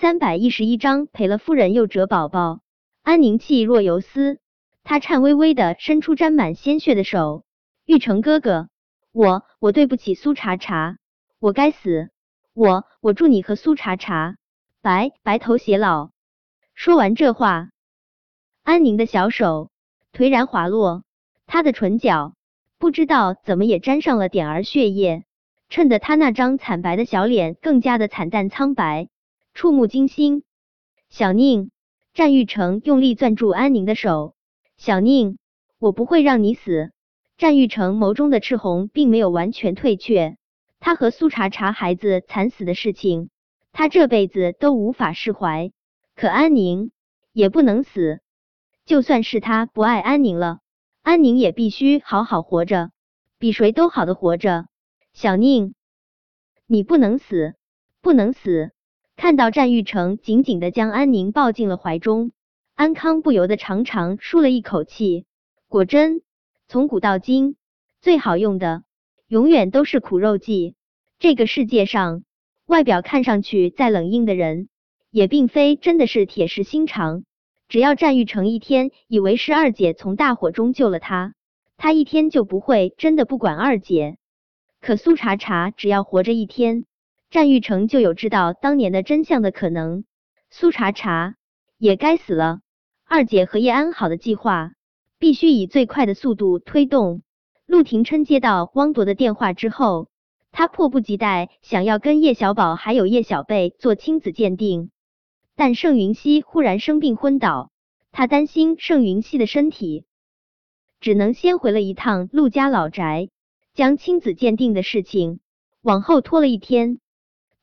三百一十一章赔了夫人又折宝宝。安宁气若游丝，她颤巍巍的伸出沾满鲜血的手。玉成哥哥，我我对不起苏茶茶，我该死，我我祝你和苏茶茶白白头偕老。说完这话，安宁的小手颓然滑落，她的唇角不知道怎么也沾上了点儿血液，衬得她那张惨白的小脸更加的惨淡苍白。触目惊心，小宁，战玉成用力攥住安宁的手。小宁，我不会让你死。战玉成眸中的赤红并没有完全退却。他和苏茶茶孩子惨死的事情，他这辈子都无法释怀。可安宁也不能死，就算是他不爱安宁了，安宁也必须好好活着，比谁都好的活着。小宁，你不能死，不能死。看到战玉成紧紧的将安宁抱进了怀中，安康不由得长长舒了一口气。果真，从古到今，最好用的永远都是苦肉计。这个世界上，外表看上去再冷硬的人，也并非真的是铁石心肠。只要战玉成一天以为是二姐从大火中救了他，他一天就不会真的不管二姐。可苏茶茶只要活着一天。战玉成就有知道当年的真相的可能，苏茶茶也该死了。二姐和叶安好的计划必须以最快的速度推动。陆廷琛接到汪铎的电话之后，他迫不及待想要跟叶小宝还有叶小贝做亲子鉴定，但盛云熙忽然生病昏倒，他担心盛云熙的身体，只能先回了一趟陆家老宅，将亲子鉴定的事情往后拖了一天。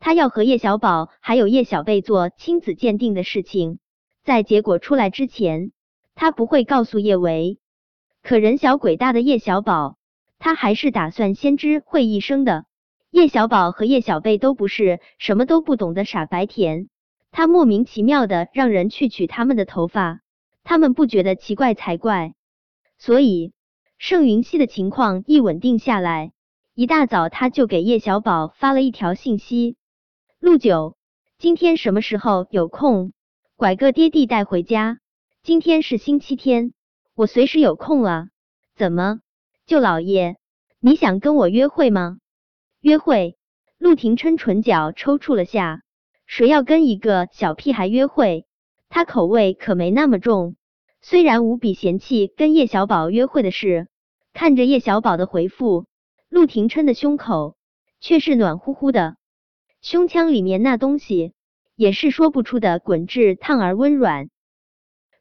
他要和叶小宝还有叶小贝做亲子鉴定的事情，在结果出来之前，他不会告诉叶维。可人小鬼大的叶小宝，他还是打算先知会一声的。叶小宝和叶小贝都不是什么都不懂的傻白甜，他莫名其妙的让人去取他们的头发，他们不觉得奇怪才怪。所以盛云熙的情况一稳定下来，一大早他就给叶小宝发了一条信息。陆九，今天什么时候有空？拐个爹地带回家。今天是星期天，我随时有空啊。怎么，舅老爷，你想跟我约会吗？约会？陆廷琛唇角抽搐了下。谁要跟一个小屁孩约会？他口味可没那么重。虽然无比嫌弃跟叶小宝约会的事，看着叶小宝的回复，陆廷琛的胸口却是暖乎乎的。胸腔里面那东西也是说不出的滚炙烫而温软。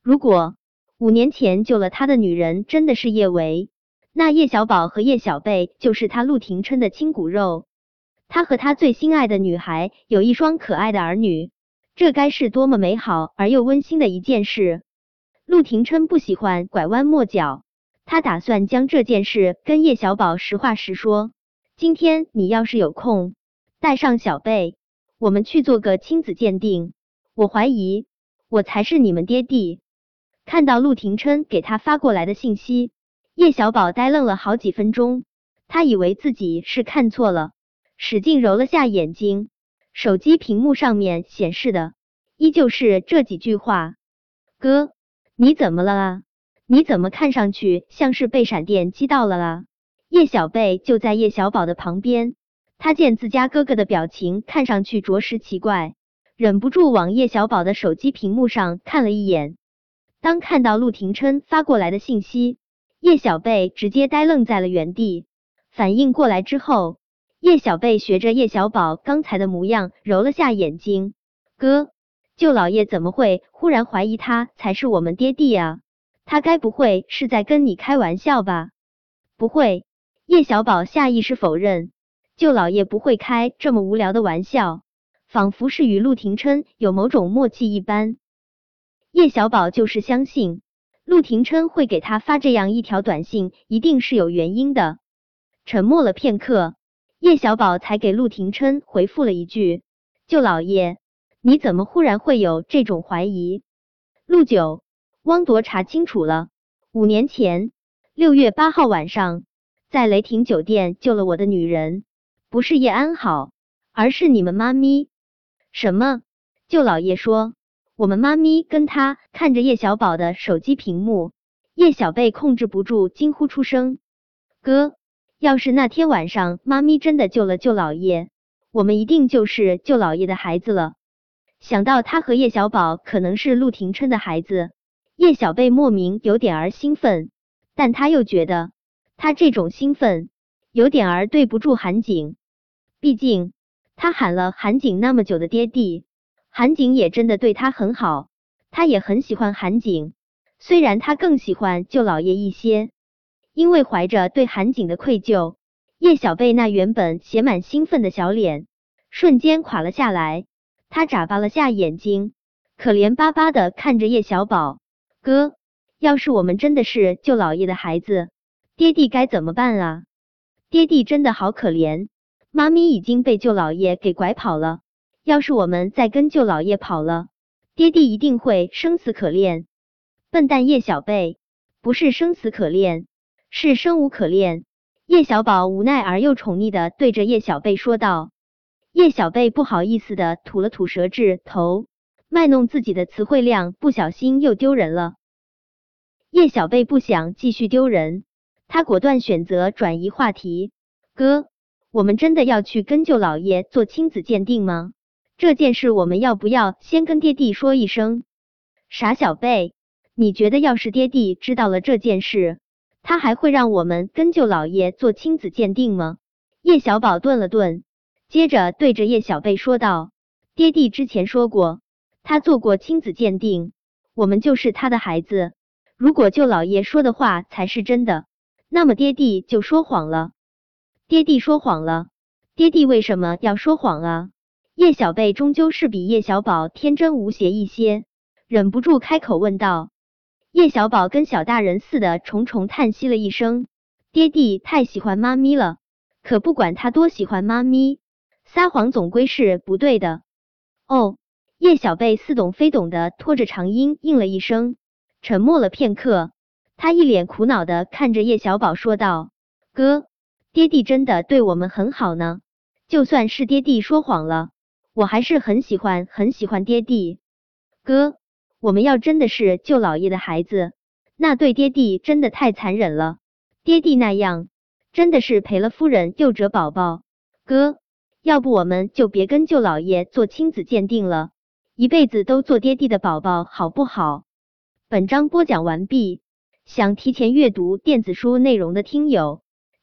如果五年前救了他的女人真的是叶维，那叶小宝和叶小贝就是他陆廷琛的亲骨肉。他和他最心爱的女孩有一双可爱的儿女，这该是多么美好而又温馨的一件事。陆廷琛不喜欢拐弯抹角，他打算将这件事跟叶小宝实话实说。今天你要是有空。带上小贝，我们去做个亲子鉴定。我怀疑我才是你们爹地。看到陆廷琛给他发过来的信息，叶小宝呆愣了好几分钟，他以为自己是看错了，使劲揉了下眼睛。手机屏幕上面显示的依旧是这几句话：“哥，你怎么了啊？你怎么看上去像是被闪电击到了啊？”叶小贝就在叶小宝的旁边。他见自家哥哥的表情看上去着实奇怪，忍不住往叶小宝的手机屏幕上看了一眼。当看到陆廷琛发过来的信息，叶小贝直接呆愣在了原地。反应过来之后，叶小贝学着叶小宝刚才的模样揉了下眼睛：“哥，舅老爷怎么会忽然怀疑他才是我们爹地啊？他该不会是在跟你开玩笑吧？”“不会。”叶小宝下意识否认。舅老爷不会开这么无聊的玩笑，仿佛是与陆廷琛有某种默契一般。叶小宝就是相信陆廷琛会给他发这样一条短信，一定是有原因的。沉默了片刻，叶小宝才给陆廷琛回复了一句：“舅老爷，你怎么忽然会有这种怀疑？”陆九，汪铎查清楚了，五年前六月八号晚上，在雷霆酒店救了我的女人。不是叶安好，而是你们妈咪。什么？舅老爷说，我们妈咪跟他看着叶小宝的手机屏幕，叶小贝控制不住惊呼出声：“哥，要是那天晚上妈咪真的救了舅老爷，我们一定就是舅老爷的孩子了。”想到他和叶小宝可能是陆廷琛的孩子，叶小贝莫名有点儿兴奋，但他又觉得他这种兴奋有点儿对不住韩景，毕竟他喊了韩景那么久的爹地。韩景也真的对他很好，他也很喜欢韩景，虽然他更喜欢舅老爷一些。因为怀着对韩景的愧疚，叶小贝那原本写满兴奋的小脸瞬间垮了下来，他眨巴了下眼睛，可怜巴巴的看着叶小宝哥。要是我们真的是舅老爷的孩子，爹地该怎么办啊？爹地真的好可怜，妈咪已经被舅老爷给拐跑了。要是我们再跟舅老爷跑了，爹地一定会生死可恋。笨蛋叶小贝，不是生死可恋，是生无可恋。叶小宝无奈而又宠溺的对着叶小贝说道。叶小贝不好意思的吐了吐舌质，头卖弄自己的词汇量，不小心又丢人了。叶小贝不想继续丢人，他果断选择转移话题。哥，我们真的要去跟舅老爷做亲子鉴定吗？这件事我们要不要先跟爹地说一声？傻小贝，你觉得要是爹地知道了这件事，他还会让我们跟舅老爷做亲子鉴定吗？叶小宝顿了顿，接着对着叶小贝说道：“爹地之前说过，他做过亲子鉴定，我们就是他的孩子。如果舅老爷说的话才是真的，那么爹地就说谎了。爹地说谎了，爹地为什么要说谎啊？”叶小贝终究是比叶小宝天真无邪一些，忍不住开口问道。叶小宝跟小大人似的，重重叹息了一声：“爹地太喜欢妈咪了，可不管他多喜欢妈咪，撒谎总归是不对的。”哦，叶小贝似懂非懂的拖着长音应了一声，沉默了片刻，他一脸苦恼的看着叶小宝说道：“哥，爹地真的对我们很好呢，就算是爹地说谎了。”我还是很喜欢很喜欢爹地哥，我们要真的是舅老爷的孩子，那对爹地真的太残忍了。爹地那样真的是赔了夫人又折宝宝。哥，要不我们就别跟舅老爷做亲子鉴定了，一辈子都做爹地的宝宝好不好？本章播讲完毕，想提前阅读电子书内容的听友，